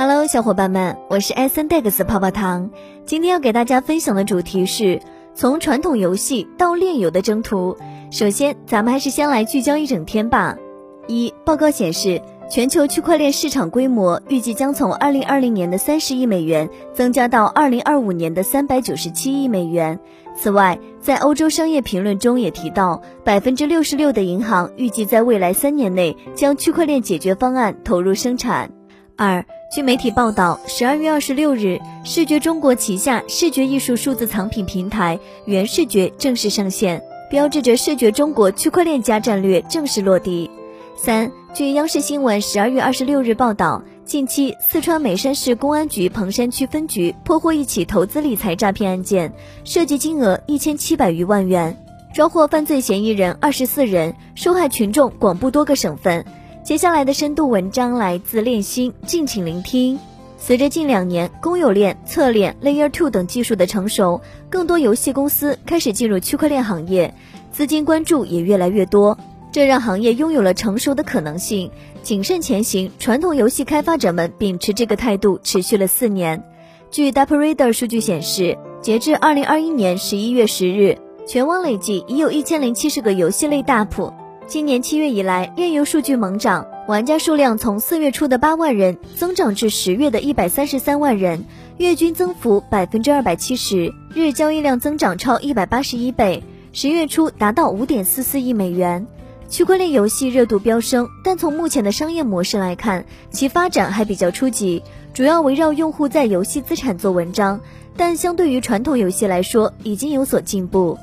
Hello，小伙伴们，我是艾森戴克斯泡泡糖。今天要给大家分享的主题是从传统游戏到炼油的征途。首先，咱们还是先来聚焦一整天吧。一报告显示，全球区块链市场规模预计将从二零二零年的三十亿美元增加到二零二五年的三百九十七亿美元。此外，在欧洲商业评论中也提到，百分之六十六的银行预计在未来三年内将区块链解决方案投入生产。二，据媒体报道，十二月二十六日，视觉中国旗下视觉艺术数字藏品平台原视觉正式上线，标志着视觉中国区块链加战略正式落地。三，据央视新闻十二月二十六日报道，近期四川眉山市公安局彭山区分局破获一起投资理财诈骗案件，涉及金额一千七百余万元，抓获犯罪嫌疑人二十四人，受害群众广布多个省份。接下来的深度文章来自练心，敬请聆听。随着近两年公有链、侧链、Layer Two 等技术的成熟，更多游戏公司开始进入区块链行业，资金关注也越来越多，这让行业拥有了成熟的可能性。谨慎前行，传统游戏开发者们秉持这个态度持续了四年。据 DataReader 数据显示，截至二零二一年十一月十日，全网累计已有一千零七十个游戏类大谱。今年七月以来，页游数据猛涨，玩家数量从四月初的八万人增长至十月的一百三十三万人，月均增幅百分之二百七十，日交易量增长超一百八十一倍，十月初达到五点四四亿美元。区块链游戏热度飙升，但从目前的商业模式来看，其发展还比较初级，主要围绕用户在游戏资产做文章，但相对于传统游戏来说，已经有所进步。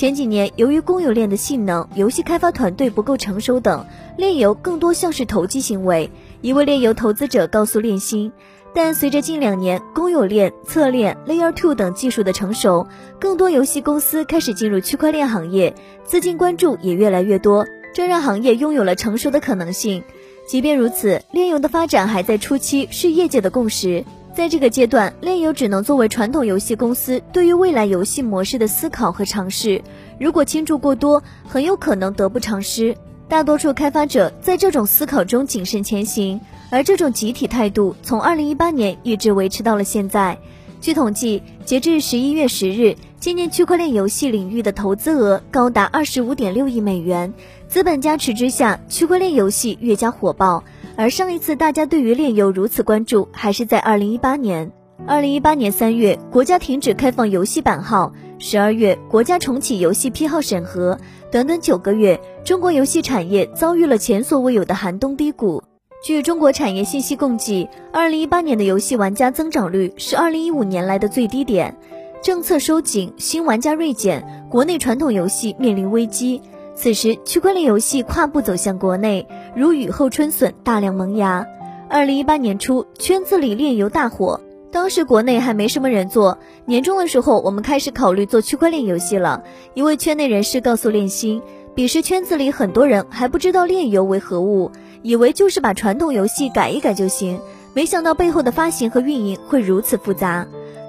前几年，由于公有链的性能、游戏开发团队不够成熟等，炼油更多像是投机行为。一位炼油投资者告诉炼心，但随着近两年公有链、侧链、Layer Two 等技术的成熟，更多游戏公司开始进入区块链行业，资金关注也越来越多，这让行业拥有了成熟的可能性。即便如此，炼油的发展还在初期，是业界的共识。在这个阶段，炼油只能作为传统游戏公司对于未来游戏模式的思考和尝试。如果倾注过多，很有可能得不偿失。大多数开发者在这种思考中谨慎前行，而这种集体态度从2018年一直维持到了现在。据统计，截至11月10日，今年区块链游戏领域的投资额高达25.6亿美元。资本加持之下，区块链游戏越加火爆。而上一次大家对于炼油如此关注，还是在二零一八年。二零一八年三月，国家停止开放游戏版号；十二月，国家重启游戏批号审核。短短九个月，中国游戏产业遭遇了前所未有的寒冬低谷。据中国产业信息共计，二零一八年的游戏玩家增长率是二零一五年来的最低点。政策收紧，新玩家锐减，国内传统游戏面临危机。此时，区块链游戏跨步走向国内，如雨后春笋，大量萌芽。二零一八年初，圈子里炼油大火，当时国内还没什么人做。年终的时候，我们开始考虑做区块链游戏了。一位圈内人士告诉炼心，彼时圈子里很多人还不知道炼油为何物，以为就是把传统游戏改一改就行，没想到背后的发行和运营会如此复杂。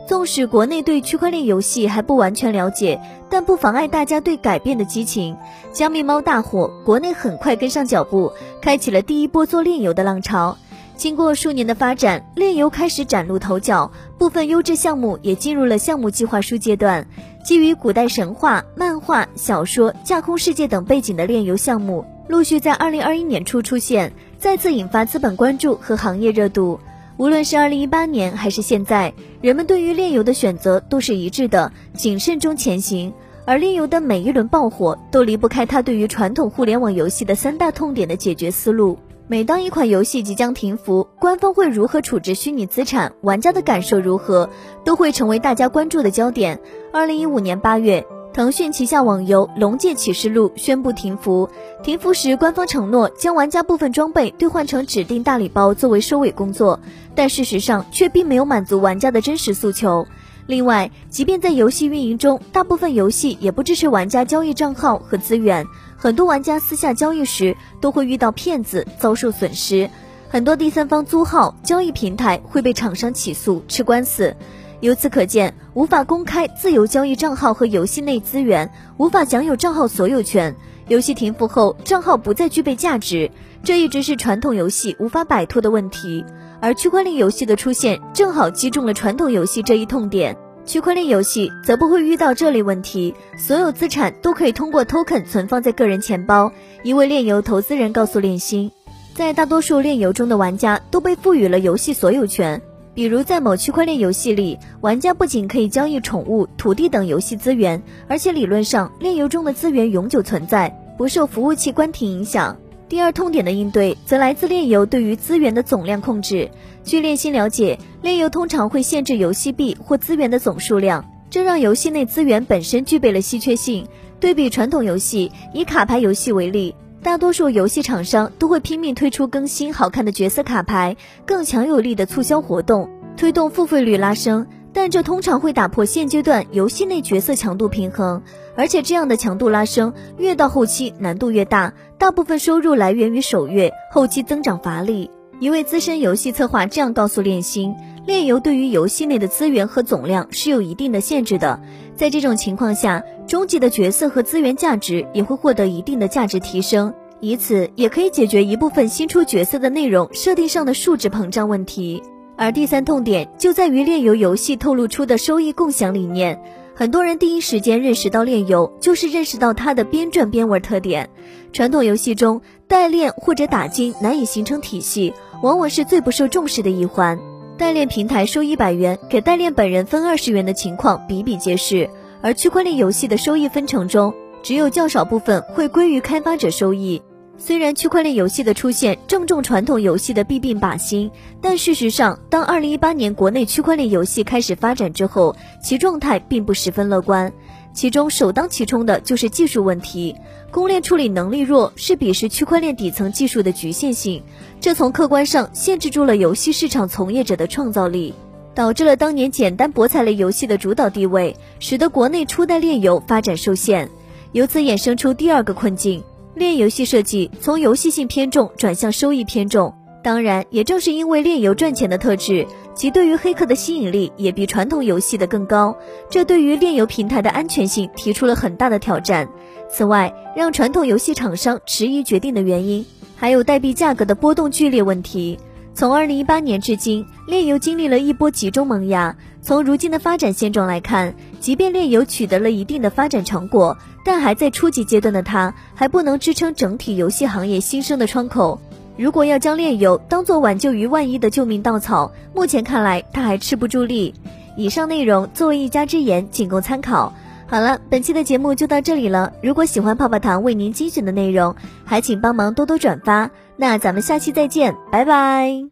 纵使国内对区块链游戏还不完全了解，但不妨碍大家对改变的激情。加密猫大火，国内很快跟上脚步，开启了第一波做炼油的浪潮。经过数年的发展，炼油开始崭露头角，部分优质项目也进入了项目计划书阶段。基于古代神话、漫画、小说、架空世界等背景的炼油项目，陆续在二零二一年初出现，再次引发资本关注和行业热度。无论是二零一八年还是现在，人们对于炼油的选择都是一致的，谨慎中前行。而炼油的每一轮爆火，都离不开它对于传统互联网游戏的三大痛点的解决思路。每当一款游戏即将停服，官方会如何处置虚拟资产，玩家的感受如何，都会成为大家关注的焦点。二零一五年八月。腾讯旗下网游《龙界启示录》宣布停服。停服时，官方承诺将玩家部分装备兑换成指定大礼包作为收尾工作，但事实上却并没有满足玩家的真实诉求。另外，即便在游戏运营中，大部分游戏也不支持玩家交易账号和资源，很多玩家私下交易时都会遇到骗子，遭受损失。很多第三方租号交易平台会被厂商起诉吃官司。由此可见，无法公开自由交易账号和游戏内资源，无法享有账号所有权。游戏停服后，账号不再具备价值，这一直是传统游戏无法摆脱的问题。而区块链游戏的出现正好击中了传统游戏这一痛点。区块链游戏则不会遇到这类问题，所有资产都可以通过 token 存放在个人钱包。一位炼游投资人告诉炼星，在大多数炼游中的玩家都被赋予了游戏所有权，比如在某区块链游戏里，玩家不仅可以交易宠物、土地等游戏资源，而且理论上链游中的资源永久存在，不受服务器关停影响。第二痛点的应对，则来自链游对于资源的总量控制。据链星了解，炼油通常会限制游戏币或资源的总数量，这让游戏内资源本身具备了稀缺性。对比传统游戏，以卡牌游戏为例，大多数游戏厂商都会拼命推出更新、好看的角色卡牌，更强有力的促销活动，推动付费率拉升。但这通常会打破现阶段游戏内角色强度平衡，而且这样的强度拉升越到后期难度越大，大部分收入来源于首月，后期增长乏力。一位资深游戏策划这样告诉炼星：炼游对于游戏内的资源和总量是有一定的限制的，在这种情况下，终极的角色和资源价值也会获得一定的价值提升，以此也可以解决一部分新出角色的内容设定上的数值膨胀问题。而第三痛点就在于炼油游戏透露出的收益共享理念，很多人第一时间认识到炼油，就是认识到它的边赚边玩特点。传统游戏中，代练或者打金难以形成体系，往往是最不受重视的一环。代练平台收一百元，给代练本人分二十元的情况比比皆是。而区块链游戏的收益分成中，只有较少部分会归于开发者收益。虽然区块链游戏的出现正中传统游戏的弊病靶心，但事实上，当二零一八年国内区块链游戏开始发展之后，其状态并不十分乐观。其中首当其冲的就是技术问题，公链处理能力弱是鄙视区块链底层技术的局限性，这从客观上限制住了游戏市场从业者的创造力，导致了当年简单博彩类游戏的主导地位，使得国内初代链游发展受限，由此衍生出第二个困境。链游戏设计从游戏性偏重转向收益偏重，当然，也正是因为炼油赚钱的特质，其对于黑客的吸引力也比传统游戏的更高，这对于炼油平台的安全性提出了很大的挑战。此外，让传统游戏厂商迟疑决定的原因，还有代币价格的波动剧烈问题。从二零一八年至今，炼油经历了一波集中萌芽。从如今的发展现状来看，即便炼油取得了一定的发展成果，但还在初级阶段的它，还不能支撑整体游戏行业新生的窗口。如果要将炼油当做挽救于万一的救命稻草，目前看来他还吃不住力。以上内容作为一家之言，仅供参考。好了，本期的节目就到这里了。如果喜欢泡泡糖为您精选的内容，还请帮忙多多转发。那咱们下期再见，拜拜。